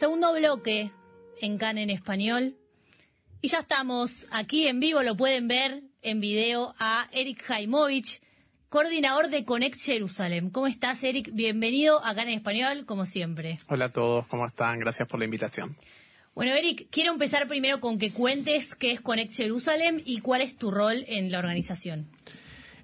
Segundo bloque en CAN en español. Y ya estamos aquí en vivo, lo pueden ver en video a Eric Jaimovich, coordinador de Connect Jerusalem. ¿Cómo estás, Eric? Bienvenido acá en español, como siempre. Hola a todos, ¿cómo están? Gracias por la invitación. Bueno, Eric, quiero empezar primero con que cuentes qué es Connect Jerusalem y cuál es tu rol en la organización.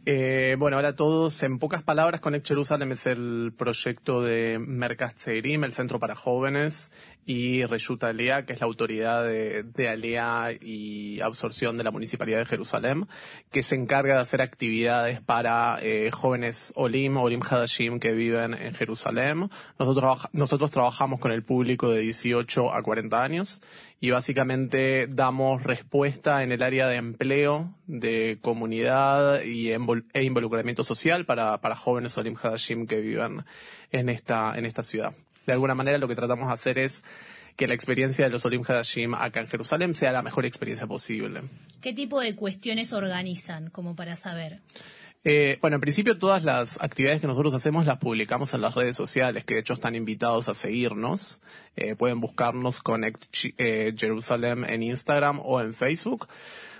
Eh, bueno, hola a todos. En pocas palabras, Connect Jerusalem es el proyecto de Merkaz Tzeirim, el Centro para Jóvenes, y Reyut Alea, que es la autoridad de, de Alea y absorción de la Municipalidad de Jerusalén, que se encarga de hacer actividades para eh, jóvenes Olim, Olim Hadashim que viven en Jerusalén. Nosotros, nosotros trabajamos con el público de 18 a 40 años y básicamente damos respuesta en el área de empleo, de comunidad y e involucramiento social para, para jóvenes Olim Hadashim que viven en esta, en esta ciudad de alguna manera lo que tratamos de hacer es que la experiencia de los Olim Hadashim acá en Jerusalén sea la mejor experiencia posible. ¿Qué tipo de cuestiones organizan, como para saber? Eh, bueno, en principio todas las actividades que nosotros hacemos las publicamos en las redes sociales, que de hecho están invitados a seguirnos. Eh, pueden buscarnos Connect eh, Jerusalem en Instagram o en Facebook.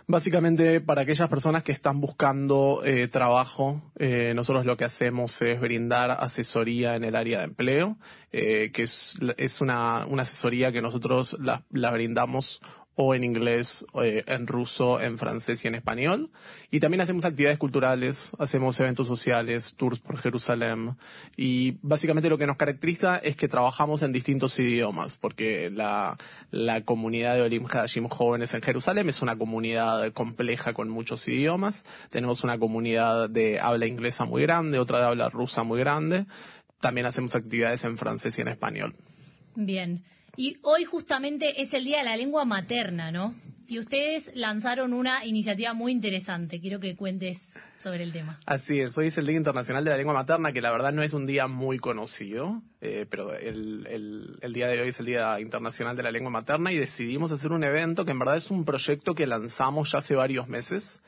Básicamente, para aquellas personas que están buscando eh, trabajo, eh, nosotros lo que hacemos es brindar asesoría en el área de empleo, eh, que es, es una, una asesoría que nosotros la, la brindamos o en inglés, eh, en ruso, en francés y en español. Y también hacemos actividades culturales, hacemos eventos sociales, tours por Jerusalén. Y básicamente lo que nos caracteriza es que trabajamos en distintos idiomas, porque la, la comunidad de Olim Hadashim jóvenes en Jerusalén es una comunidad compleja con muchos idiomas. Tenemos una comunidad de habla inglesa muy grande, otra de habla rusa muy grande. También hacemos actividades en francés y en español. Bien. Y hoy justamente es el Día de la Lengua Materna, ¿no? Y ustedes lanzaron una iniciativa muy interesante. Quiero que cuentes sobre el tema. Así es, hoy es el Día Internacional de la Lengua Materna, que la verdad no es un día muy conocido, eh, pero el, el, día de hoy es el Día Internacional de la Lengua Materna y decidimos hacer un evento que en verdad es un proyecto que lanzamos ya hace varios meses.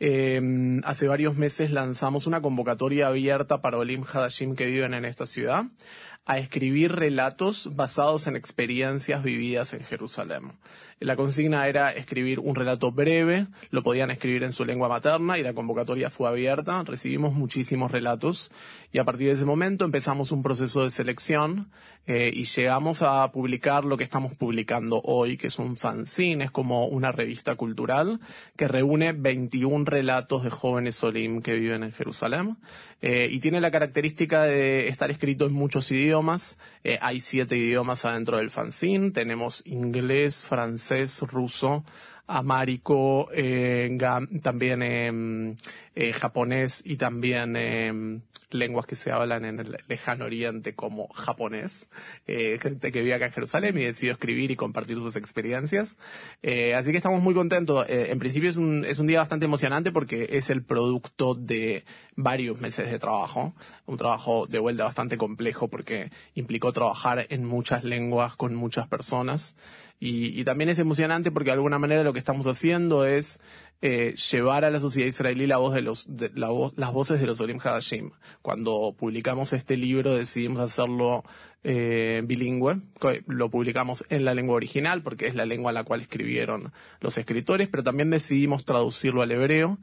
Eh, hace varios meses lanzamos una convocatoria abierta para Olim Hadashim que viven en esta ciudad a escribir relatos basados en experiencias vividas en Jerusalén. La consigna era escribir un relato breve, lo podían escribir en su lengua materna y la convocatoria fue abierta, recibimos muchísimos relatos y a partir de ese momento empezamos un proceso de selección eh, y llegamos a publicar lo que estamos publicando hoy, que es un fanzine, es como una revista cultural que reúne 21 relatos de jóvenes Olim que viven en Jerusalén eh, y tiene la característica de estar escrito en muchos idiomas. Eh, hay siete idiomas adentro del fanzine, tenemos inglés, francés, ruso, amárico, eh, también em, eh, japonés y también em, lenguas que se hablan en el lejano oriente como japonés. Eh, gente que vive acá en Jerusalén y decidió escribir y compartir sus experiencias. así que estamos muy contentos. en principio es un día bastante emocionante porque es el producto de varios meses de trabajo. Un trabajo de vuelta bastante complejo porque implicó trabajar en muchas lenguas con muchas personas. Y, también es emocionante porque de alguna manera lo que estamos haciendo es eh, llevar a la sociedad israelí la voz de los, de, las voces de los Olim Hadashim. Cuando publicamos este libro decidimos hacerlo eh, bilingüe, lo publicamos en la lengua original porque es la lengua en la cual escribieron los escritores, pero también decidimos traducirlo al hebreo,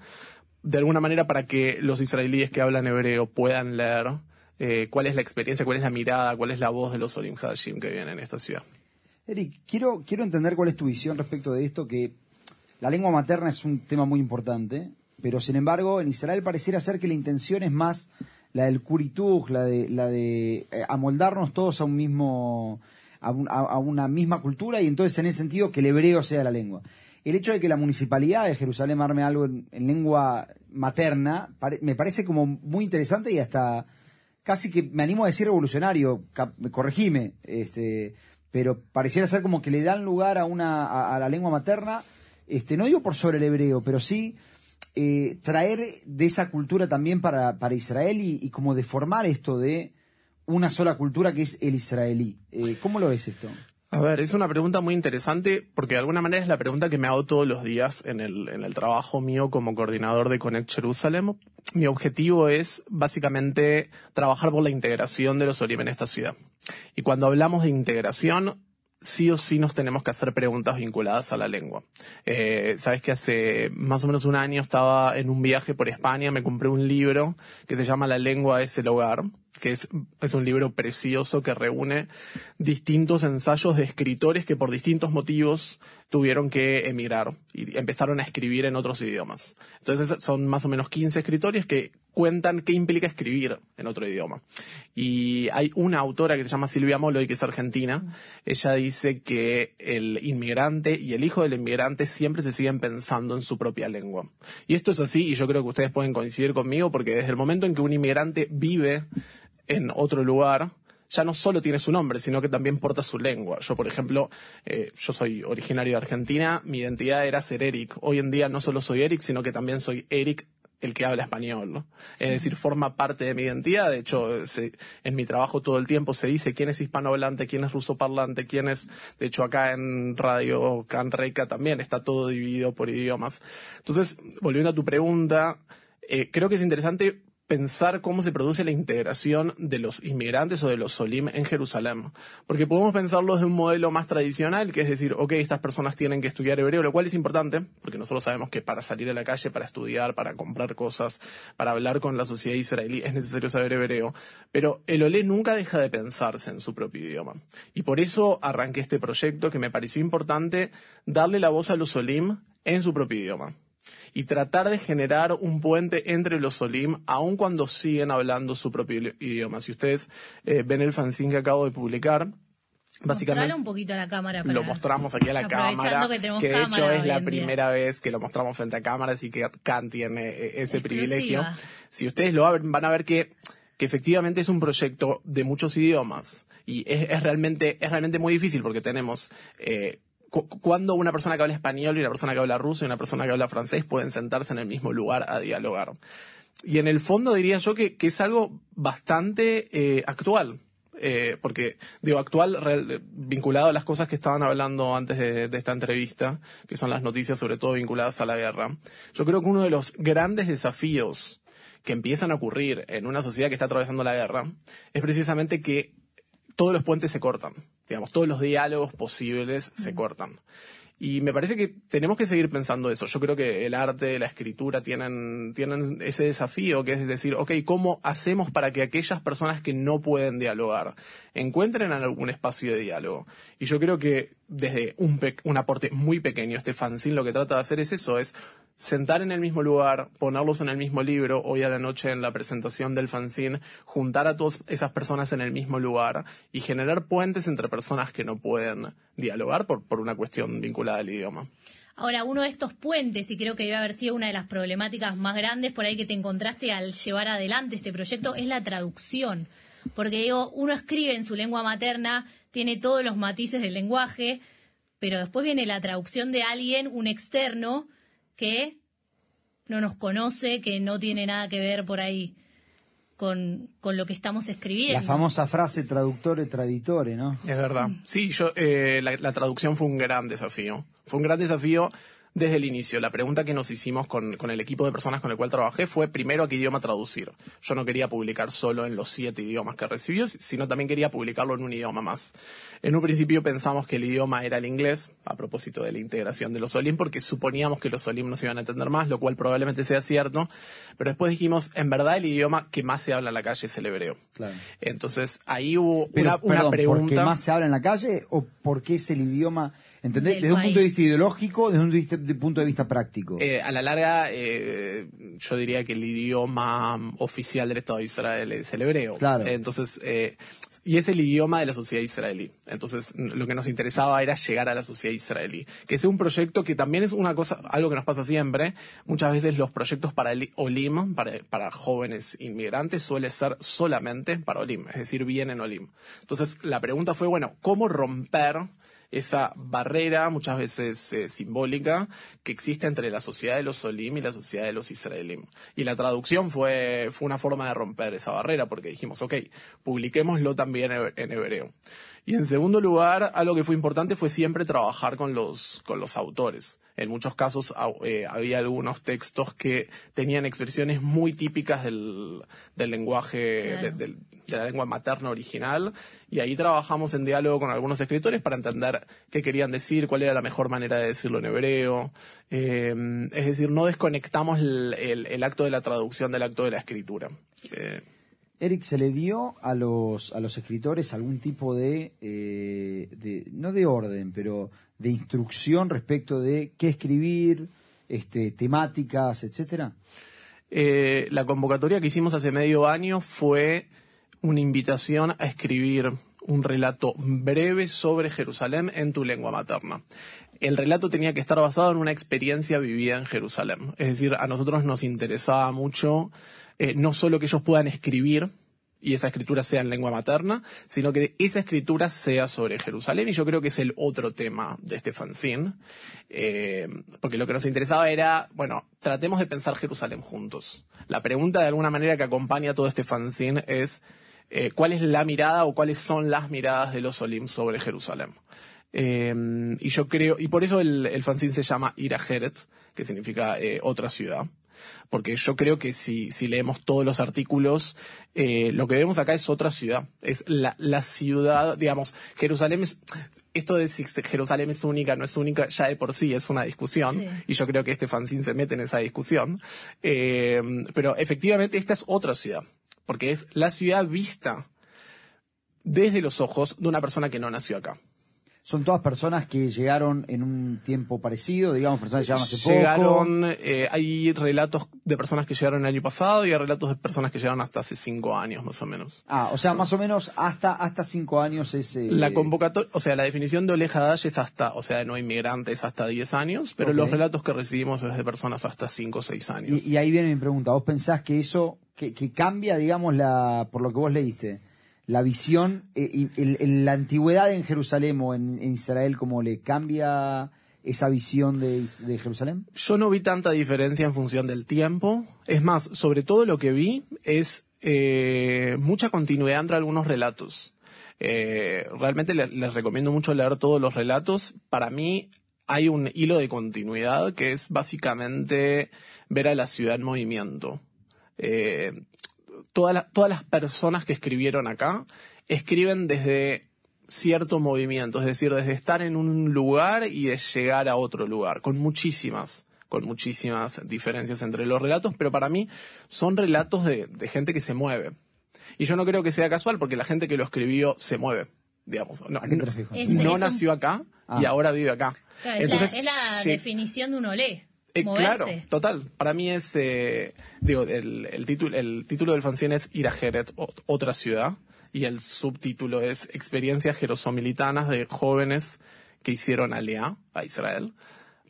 de alguna manera para que los israelíes que hablan hebreo puedan leer eh, cuál es la experiencia, cuál es la mirada, cuál es la voz de los Olim Hadashim que viven en esta ciudad. Eric, quiero, quiero entender cuál es tu visión respecto de esto, que la lengua materna es un tema muy importante, pero sin embargo en Israel pareciera ser que la intención es más la del curitug, la de, la de eh, amoldarnos todos a un mismo, a, a, una misma cultura y entonces en ese sentido que el hebreo sea la lengua. El hecho de que la municipalidad de Jerusalén arme algo en, lengua materna me parece como muy interesante y hasta casi que me animo a decir revolucionario, corregime, este, pero pareciera ser como que le dan lugar a una a, la lengua materna, este, no digo por sobre el hebreo, pero sí eh, traer de esa cultura también para, para Israel y, como deformar esto de una sola cultura que es el israelí. Eh, ¿Cómo lo ves esto? A ver, es una pregunta muy interesante porque de alguna manera es la pregunta que me hago todos los días en el, en el trabajo mío como coordinador de Connect Jerusalem. Mi objetivo es básicamente trabajar por la integración de los Olim en esta ciudad. Y cuando hablamos de integración, sí o sí nos tenemos que hacer preguntas vinculadas a la lengua. Eh, Sabes que hace más o menos un año estaba en un viaje por España, me compré un libro que se llama La lengua es el hogar, que es, es un libro precioso que reúne distintos ensayos de escritores que por distintos motivos tuvieron que emigrar y empezaron a escribir en otros idiomas. Entonces son más o menos 15 escritores que cuentan qué implica escribir en otro idioma. Y hay una autora que se llama Silvia Molo que es argentina. Ella dice que el inmigrante y el hijo del inmigrante siempre se siguen pensando en su propia lengua. Y esto es así, y yo creo que ustedes pueden coincidir conmigo, porque desde el momento en que un inmigrante vive en otro lugar, ya no solo tiene su nombre, sino que también porta su lengua. Yo, por ejemplo, eh, yo soy originario de Argentina, mi identidad era ser Eric. Hoy en día no solo soy Eric, sino que también soy Eric el que habla español, ¿no? Es decir, forma parte de mi identidad. De hecho, en mi trabajo todo el tiempo se dice quién es hispanohablante, quién es rusoparlante, quién es, de hecho, acá en Radio Canreca también está todo dividido por idiomas. Entonces, volviendo a tu pregunta, eh, creo que es interesante pensar cómo se produce la integración de los inmigrantes o de los solim en Jerusalén. Porque podemos pensarlo desde un modelo más tradicional, que es decir, ok, estas personas tienen que estudiar hebreo, lo cual es importante, porque nosotros sabemos que para salir a la calle, para estudiar, para comprar cosas, para hablar con la sociedad israelí, es necesario saber hebreo. Pero el olé nunca deja de pensarse en su propio idioma. Y por eso arranqué este proyecto que me pareció importante darle la voz a los solim en su propio idioma y tratar de generar un puente entre los Solim, aun cuando siguen hablando su propio idioma. Si ustedes eh, ven el fanzine que acabo de publicar, Básicamente, un poquito a la cámara. lo mostramos aquí a la cámara, que, de hecho es la primera vez que lo mostramos frente a cámara, así que Kant tiene eh, ese privilegio. Si ustedes lo abren, van a ver que, que efectivamente es un proyecto de muchos idiomas y es, es realmente es realmente muy difícil porque tenemos eh, cuando una persona que habla español y una persona que habla ruso y una persona que habla francés pueden sentarse en el mismo lugar a dialogar. Y en el fondo diría yo que, es algo bastante eh, actual. Eh, porque digo actual vinculado a las cosas que estaban hablando antes de, esta entrevista, que son las noticias sobre todo vinculadas a la guerra. Yo creo que uno de los grandes desafíos que empiezan a ocurrir en una sociedad que está atravesando la guerra es precisamente que todos los puentes se cortan digamos, todos los diálogos posibles se cortan. Y me parece que tenemos que seguir pensando eso. Yo creo que el arte, la escritura tienen, tienen ese desafío que es decir, ok, ¿cómo hacemos para que aquellas personas que no pueden dialogar encuentren algún espacio de diálogo? Y yo creo que desde un, un aporte muy pequeño, este fanzine lo que trata de hacer es eso, es sentar en el mismo lugar, ponerlos en el mismo libro, hoy a la noche en la presentación del fanzine, juntar a todas esas personas en el mismo lugar y generar puentes entre personas que no pueden dialogar por, por una cuestión vinculada al idioma. Ahora, uno de estos puentes, y creo que debe haber sido una de las problemáticas más grandes por ahí que te encontraste al llevar adelante este proyecto, es la traducción. Porque digo, uno escribe en su lengua materna, tiene todos los matices del lenguaje, pero después viene la traducción de alguien, un externo, que no nos conoce, que no tiene nada que ver por ahí con, lo que estamos escribiendo. La famosa frase traductore traditore, ¿no? Es verdad. Sí, yo, eh, la, traducción fue un gran desafío. Fue un gran desafío desde el inicio. La pregunta que nos hicimos con, con, el equipo de personas con el cual trabajé fue primero a qué idioma traducir. Yo no quería publicar solo en los siete idiomas que recibió, sino también quería publicarlo en un idioma más. En un principio pensamos que el idioma era el inglés, a propósito de la integración de los Olim, porque suponíamos que los Olim nos iban a entender más, lo cual probablemente sea cierto, pero después dijimos, en verdad el idioma que más se habla en la calle es el hebreo. Entonces ahí hubo una, pregunta. ¿Por qué más se habla en la calle o por qué es el idioma ¿Entendés? Desde un punto de vista ideológico, desde un punto de vista práctico. Eh, a la larga, eh, yo diría que el idioma oficial del Estado de Israel es el hebreo. Claro. Entonces, eh, y es el idioma de la sociedad israelí. Entonces, lo que nos interesaba era llegar a la sociedad israelí. Que sea un proyecto que también es una cosa, algo que nos pasa siempre. Muchas veces los proyectos para el OLIM, para, para jóvenes inmigrantes, suele ser solamente para OLIM. Es decir, vienen OLIM. Entonces, la pregunta fue, bueno, ¿cómo romper esa barrera, muchas veces eh, simbólica, que existe entre la sociedad de los Solim y la sociedad de los Israelim. Y la traducción fue, fue una forma de romper esa barrera, porque dijimos, ok, publiquémoslo también en hebreo. Y en segundo lugar, algo que fue importante fue siempre trabajar con los, con los autores. En muchos casos eh, había algunos textos que tenían expresiones muy típicas del, del lenguaje, de, la lengua materna original, y ahí trabajamos en diálogo con algunos escritores para entender qué querían decir, cuál era la mejor manera de decirlo en hebreo. Eh, es decir, no desconectamos el, acto de la traducción del acto de la escritura. Eh, Eric, ¿se le dio a los, a los escritores algún tipo de, de, no de orden, pero de instrucción respecto de qué escribir, este, temáticas, etcétera? Eh, la convocatoria que hicimos hace medio año fue una invitación a escribir un relato breve sobre Jerusalén en tu lengua materna. El relato tenía que estar basado en una experiencia vivida en Jerusalén. Es decir, a nosotros nos interesaba mucho eh, no solo que ellos puedan escribir, y esa escritura sea en lengua materna, sino que esa escritura sea sobre Jerusalén. Y yo creo que es el otro tema de este fanzine, eh, porque lo que nos interesaba era, bueno, tratemos de pensar Jerusalén juntos. La pregunta de alguna manera que acompaña todo este fanzine es, eh, ¿cuál es la mirada o cuáles son las miradas de los Olim sobre Jerusalén? Y yo creo, y por eso el, el fanzine se llama Ira Jeret, que significa otra ciudad porque yo creo que si, si leemos todos los artículos, eh, lo que vemos acá es otra ciudad. Es la, la ciudad, digamos, Jerusalén es, esto de si Jerusalén es única, no es única, ya de por sí es una discusión, y yo creo que este fanzine se mete en esa discusión, eh, pero efectivamente esta es otra ciudad, porque es la ciudad vista desde los ojos de una persona que no nació acá. ¿Son todas personas que llegaron en un tiempo parecido, digamos, personas que llegaron hace llegaron, Eh, hay relatos de personas que llegaron el año pasado y hay relatos de personas que llegaron hasta hace cinco años, más o menos. Ah, o sea, más o menos hasta, hasta cinco años es... Eh, la convocatoria, o sea, la definición de Oleja Dalle es hasta, o sea, de no inmigrantes hasta diez años, pero los relatos que recibimos es de personas hasta cinco o seis años. Y, ahí viene mi pregunta, ¿vos pensás que eso, que, que cambia, digamos, la, por lo que vos leíste? La visión, eh, en la antigüedad en Jerusalén o en, Israel, ¿cómo le cambia esa visión de, Jerusalén? Yo no vi tanta diferencia en función del tiempo. Es más, sobre todo lo que vi es eh, mucha continuidad entre algunos relatos. Eh, realmente les, recomiendo mucho leer todos los relatos. Para mí hay un hilo de continuidad que es básicamente ver a la ciudad en movimiento todas las personas que escribieron acá escriben desde cierto movimiento, es decir, desde estar en un lugar y de llegar a otro lugar, con muchísimas, con muchísimas diferencias entre los relatos, pero para mí son relatos de, gente que se mueve. Y yo no creo que sea casual porque la gente que lo escribió se mueve, digamos. No, no, nació acá y ah. ahora vive acá. Entonces, es la, definición de un olé. Eh, claro, total. Para mí es, eh, digo, el, título, el título del fanzine es Ir a Jeret, otra ciudad, y el subtítulo es Experiencias jerosomilitanas de jóvenes que hicieron alía a Israel.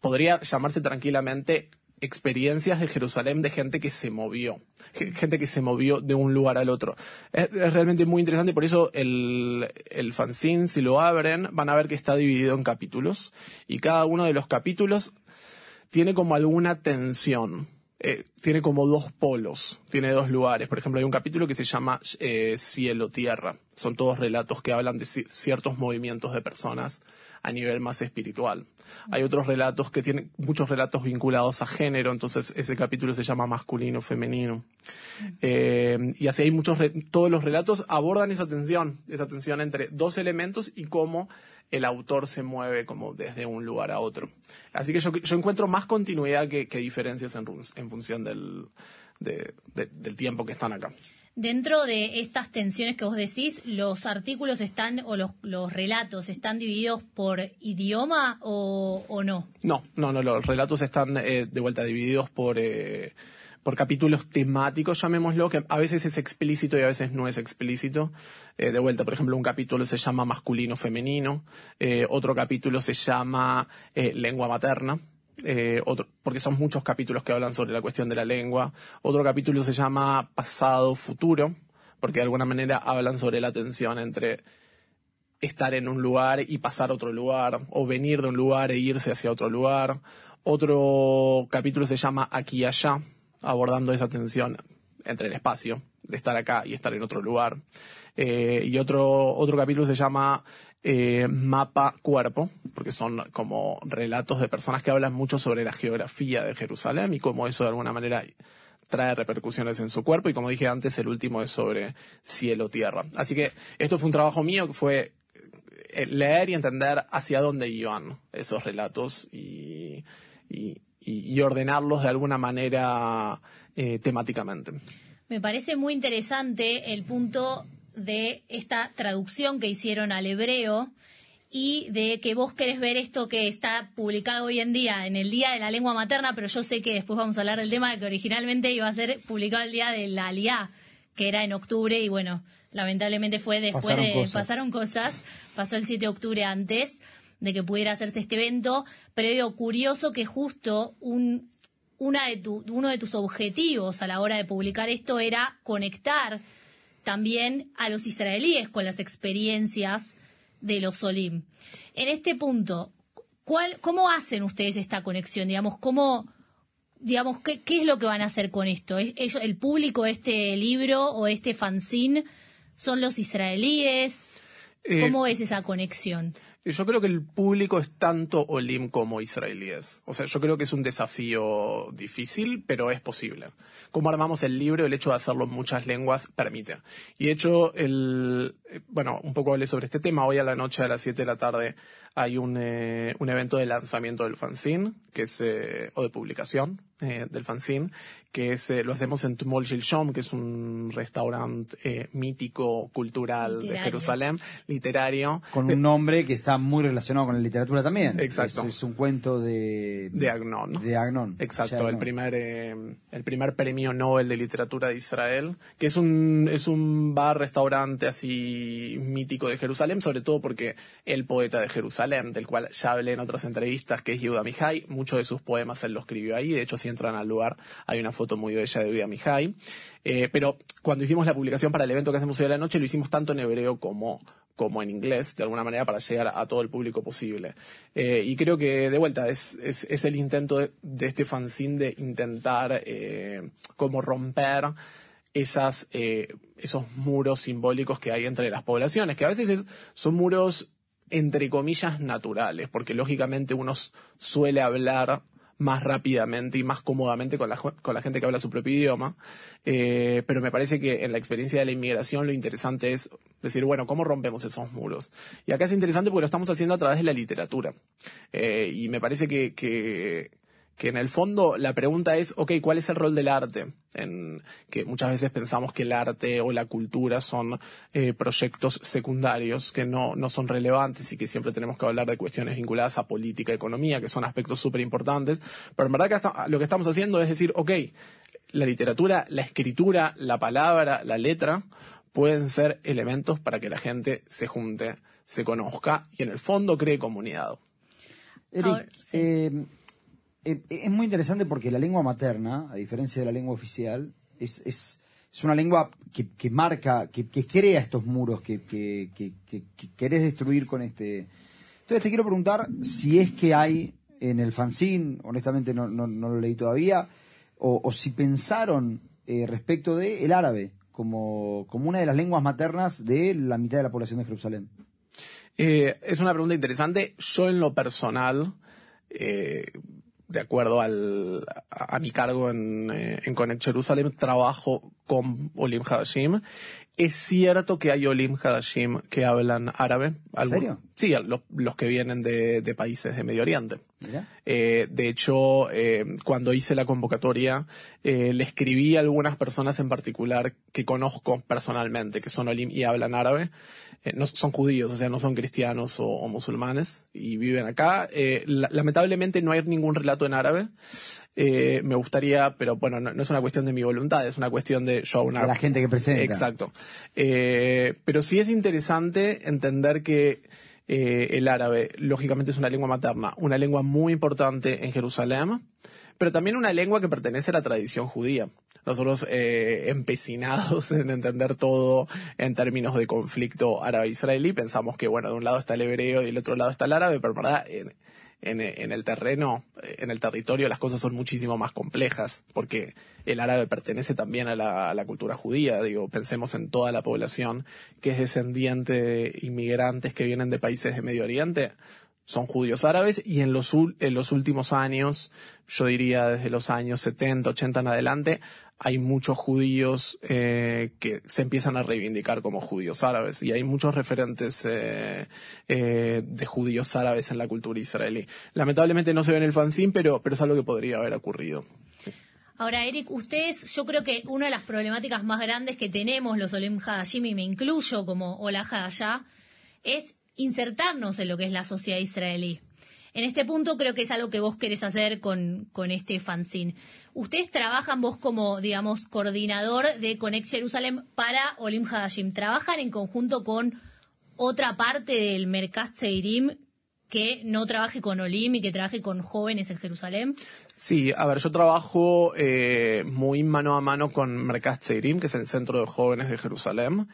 Podría llamarse tranquilamente experiencias de Jerusalén de gente que se movió, gente que se movió de un lugar al otro. Es, realmente muy interesante, por eso el, el fanzine, si lo abren, van a ver que está dividido en capítulos y cada uno de los capítulos tiene como alguna tensión. Eh, tiene como dos polos, tiene dos lugares. Por ejemplo, hay un capítulo que se llama eh, Cielo-Tierra. Son todos relatos que hablan de ciertos movimientos de personas a nivel más espiritual. Hay otros relatos que tienen muchos relatos vinculados a género, entonces ese capítulo se llama masculino, femenino. Eh, y así hay muchos, todos los relatos abordan esa tensión, esa tensión entre dos elementos y cómo el autor se mueve como desde un lugar a otro. Así que yo, encuentro más continuidad que, diferencias en, función del, del tiempo que están acá. Dentro de estas tensiones que vos decís, ¿los artículos están o los, los relatos están divididos por idioma o, no? No, no, no, los relatos están eh, de vuelta divididos por, eh, por capítulos temáticos, llamémoslo, que a veces es explícito y a veces no es explícito. Eh, de vuelta, por ejemplo, un capítulo se llama masculino-femenino, eh, otro capítulo se llama eh, lengua materna. otro, porque son muchos capítulos que hablan sobre la cuestión de la lengua. Otro capítulo se llama pasado-futuro, porque de alguna manera hablan sobre la tensión entre estar en un lugar y pasar a otro lugar, o venir de un lugar e irse hacia otro lugar. Otro capítulo se llama aquí allá, abordando esa tensión entre el espacio estar acá y estar en otro lugar. Eh, y otro, otro capítulo se llama eh, Mapa Cuerpo, porque son como relatos de personas que hablan mucho sobre la geografía de Jerusalén y cómo eso de alguna manera trae repercusiones en su cuerpo y como dije antes, el último es sobre cielo-tierra. Así que esto fue un trabajo mío que fue eh, leer y entender hacia dónde iban esos relatos y, y ordenarlos de alguna manera eh, temáticamente. Me parece muy interesante el punto de esta traducción que hicieron al hebreo y de que vos querés ver esto que está publicado hoy en día en el Día de la Lengua Materna, pero yo sé que después vamos a hablar del tema de que originalmente iba a ser publicado el Día de la Aliá, que era en octubre y bueno, lamentablemente fue después Pasaron de cosas. pasaron cosas, pasó el 7 de octubre antes de que pudiera hacerse este evento, pero digo, curioso que justo un una de tu- uno de tus objetivos a la hora de publicar esto era conectar también a los israelíes con las experiencias de los Olim. En este punto, ¿cuál, ¿cómo hacen ustedes esta conexión? Digamos, ¿cómo, digamos, qué, qué es lo que van a hacer con esto? ¿Es- ellos- ¿El público de este libro o este fanzine son los israelíes? Eh, ¿Cómo es esa conexión? Yo creo que el público es tanto Olim como israelíes. O sea, yo creo que es un desafío difícil, pero es posible. Cómo armamos el libro, el hecho de hacerlo en muchas lenguas permite. Y de hecho, el, eh, bueno, un poco hablé sobre este tema. Hoy a la noche a las 7 de la tarde hay un, eh, un evento de lanzamiento del fanzine, que es, eh, o de publicación eh, del fanzine, que es, eh, lo hacemos en Tumol Shom, que es un restaurante eh, mítico, cultural de Literario. Jerusalén, literario. Con un nombre que está muy relacionado con la literatura también. Exacto. Es, es un cuento de... De Agnon. De Agnon. Exacto, Ya el Agnon. primer, eh, el primer premio Nobel de literatura de Israel, que es un, es un bar, restaurante así mítico de Jerusalén, sobre todo porque el poeta de Jerusalén, del cual ya hablé en otras entrevistas, que es Yehuda Mihai, muchos de sus poemas él lo escribió ahí, de hecho si entran al lugar hay una foto muy bella de Yehuda Mihai, Eh, pero cuando hicimos la publicación para el evento que hacemos hoy a la noche, lo hicimos tanto en hebreo como como en inglés, de alguna manera, para llegar a todo el público posible. Eh, y creo que, de vuelta, es, es, el intento de, de este fanzine de intentar eh, como romper esos muros simbólicos que hay entre las poblaciones, que a veces es- son muros entre comillas naturales, porque lógicamente uno suele hablar más rápidamente y más cómodamente con la, con la gente que habla su propio idioma, Eh, pero me parece que en la experiencia de la inmigración lo interesante es decir, bueno, ¿cómo rompemos esos muros? Y acá es interesante porque lo estamos haciendo a través de la literatura. Eh, y me parece que, que, que en el fondo la pregunta es, ok, ¿cuál es el rol del arte? En, que muchas veces pensamos que el arte o la cultura son eh, proyectos secundarios que no, no son relevantes y que siempre tenemos que hablar de cuestiones vinculadas a política, economía, que son aspectos súper importantes. Pero en verdad que hasta- lo que estamos haciendo es decir, ok, la literatura, la escritura, la palabra, la letra pueden ser elementos para que la gente se junte, se conozca y en el fondo cree comunidad. Eric, Ahora, sí. eh, eh, es muy interesante porque la lengua materna, a diferencia de la lengua oficial, es, una lengua que, marca, que, crea estos muros que, que, que, que- que querés destruir con este. Entonces te quiero preguntar si es que hay en el fanzine, honestamente no, lo leí todavía, o, si pensaron eh, respecto de el árabe como, una de las lenguas maternas de la mitad de la población de Jerusalén. Eh, es una pregunta interesante. Yo en lo personal, de acuerdo al, a, a mi cargo en, eh, en Connect Jerusalem, trabajo con Olim Hadashim. Es cierto que hay Olim Hadashim que hablan árabe. ¿En serio? Sí, los, los que vienen de, de países de Medio Oriente. Eh, de hecho, eh, cuando hice la convocatoria, eh, le escribí a algunas personas en particular que conozco personalmente, que son olim y hablan árabe. No son judíos, o sea, no son cristianos o, o musulmanes y viven acá. La- lamentablemente no hay ningún relato en árabe. Eh, me gustaría, pero bueno, no, no es una cuestión de mi voluntad, es una cuestión de yo una De la gente que presenta. Exacto. Eh, pero sí es interesante entender que eh, el árabe, lógicamente, es una lengua materna, una lengua muy importante en Jerusalén, pero también una lengua que pertenece a la tradición judía. Nosotros eh, empecinados en entender todo en términos de conflicto árabe-israelí, pensamos que, bueno, de un lado está el hebreo y del otro lado está el árabe, pero en verdad, en, el terreno, en el territorio, las cosas son muchísimo más complejas, porque el árabe pertenece también a la, cultura judía. Digo, pensemos en toda la población que es descendiente de inmigrantes que vienen de países de Medio Oriente. Son judíos árabes y en los, en los últimos años, yo diría desde los años 70, 80 en adelante, hay muchos judíos eh, que se empiezan a reivindicar como judíos árabes y hay muchos referentes eh, eh, de judíos árabes en la cultura israelí. Lamentablemente no se ve en el fanzine, pero, pero es algo que podría haber ocurrido. Ahora, Eric, ustedes, yo creo que una de las problemáticas más grandes que tenemos los Olim Hadashim, y me incluyo como Ola Hadashah, es insertarnos en lo que es la sociedad israelí. En este punto creo que es algo que vos querés hacer con, con este fanzine. Ustedes trabajan vos como, digamos, coordinador de Connect Jerusalem para Olim Hadashim. ¿Trabajan en conjunto con otra parte del Merkat Seirim que no trabaje con Olim y que trabaje con jóvenes en Jerusalén? Sí, a ver, yo trabajo eh, muy mano a mano con Merkat Seirim, que es el centro de jóvenes de Jerusalén.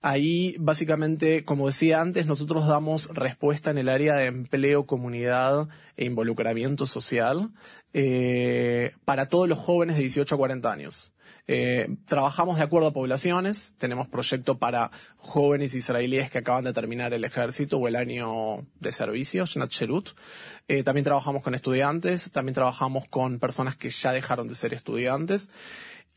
Ahí, básicamente, como decía antes, nosotros damos respuesta en el área de empleo, comunidad e involucramiento social eh, para todos los jóvenes de 18 a 40 años. Eh, trabajamos de acuerdo a poblaciones, tenemos proyecto para jóvenes israelíes que acaban de terminar el ejército o el año de servicio, Shnat Sherut. Eh, también trabajamos con estudiantes, también trabajamos con personas que ya dejaron de ser estudiantes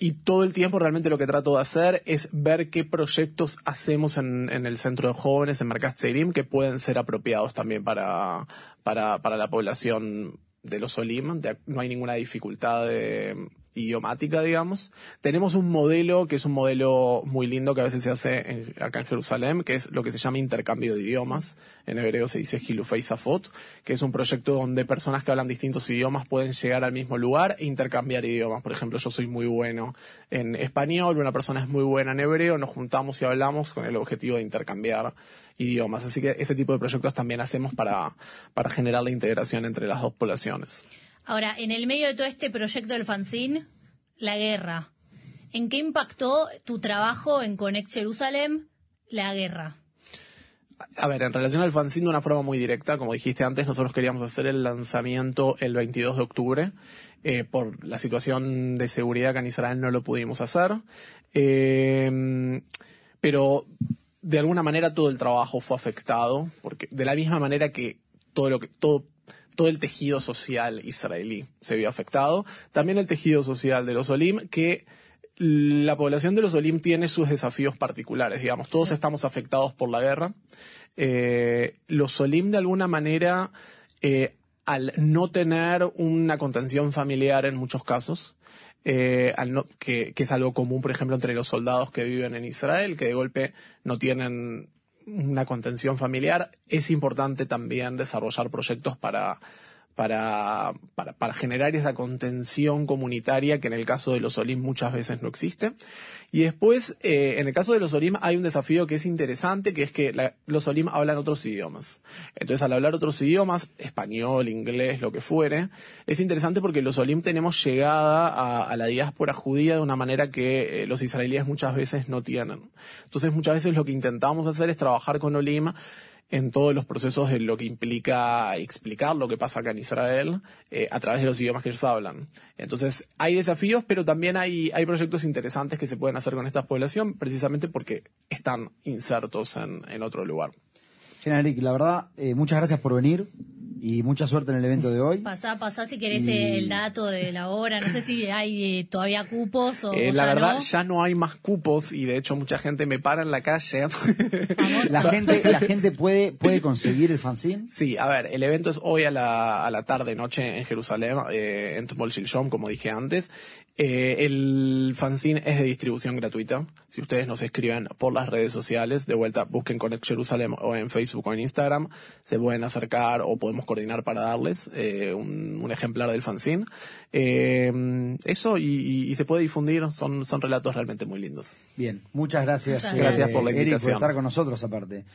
y todo el tiempo realmente lo que trato de hacer es ver qué proyectos hacemos en, en el centro de jóvenes, en Mercat Seirim, que pueden ser apropiados también para, para, para la población de los Olim. no hay ninguna dificultad de, idiomática, digamos. Tenemos un modelo que es un modelo muy lindo que a veces se hace acá en Jerusalén, que es lo que se llama intercambio de idiomas. En hebreo se dice Hilufei Safot, que es un proyecto donde personas que hablan distintos idiomas pueden llegar al mismo lugar e intercambiar idiomas. Por ejemplo, yo soy muy bueno en español, una persona es muy buena en hebreo, nos juntamos y hablamos con el objetivo de intercambiar idiomas. Así que ese tipo de proyectos también hacemos para, para generar la integración entre las dos poblaciones. Ahora, en el medio de todo este proyecto del fanzine, la guerra. ¿En qué impactó tu trabajo en Connect Jerusalem la guerra? A ver, en relación al fanzine de una forma muy directa, como dijiste antes, nosotros queríamos hacer el lanzamiento el 22 de octubre. Eh, por la situación de seguridad que en Israel no lo pudimos hacer. Eh, pero de alguna manera todo el trabajo fue afectado, porque de la misma manera que todo lo que todo todo el tejido social israelí se vio afectado. También el tejido social de los Olim, que la población de los Olim tiene sus desafíos particulares, digamos, todos estamos afectados por la guerra. Eh, los Olim de alguna manera, eh, al no tener una contención familiar en muchos casos, eh, que, que es algo común, por ejemplo, entre los soldados que viven en Israel, que de golpe no tienen una contención familiar, es importante también desarrollar proyectos para, para, para, generar esa contención comunitaria que en el caso de los Olim muchas veces no existe. Y después, eh, en el caso de los Olim hay un desafío que es interesante, que es que los Olim hablan otros idiomas. Entonces, al hablar otros idiomas, español, inglés, lo que fuere, es interesante porque los Olim tenemos llegada a, a la diáspora judía de una manera que eh, los israelíes muchas veces no tienen. Entonces, muchas veces lo que intentamos hacer es trabajar con Olim en todos los procesos de lo que implica explicar lo que pasa acá en Israel eh, a través de los idiomas que ellos hablan. Entonces, hay desafíos, pero también hay, proyectos interesantes que se pueden hacer con esta población precisamente porque están insertos en, en otro lugar. General la verdad, eh, muchas gracias por venir y mucha suerte en el evento de hoy. Pasá, pasá si querés el dato de la hora. No sé si hay eh, todavía cupos o. Eh, la verdad, ya no hay más cupos y de hecho mucha gente me para en la calle. la gente, la gente puede, puede conseguir el fanzine. Sí, a ver, el evento es hoy a la, a la tarde, noche en Jerusalén, eh, en Tumol Shilshom, como dije antes. Eh, el fanzine es de distribución gratuita. Si ustedes nos escriben por las redes sociales, de vuelta busquen Connect Jerusalem o en Facebook o en Instagram, se pueden acercar o podemos coordinar para darles eh, un, ejemplar del fanzine. Eh, eso y, se puede difundir, son, son relatos realmente muy lindos. Bien, muchas gracias. gracias por la invitación. por estar con nosotros aparte.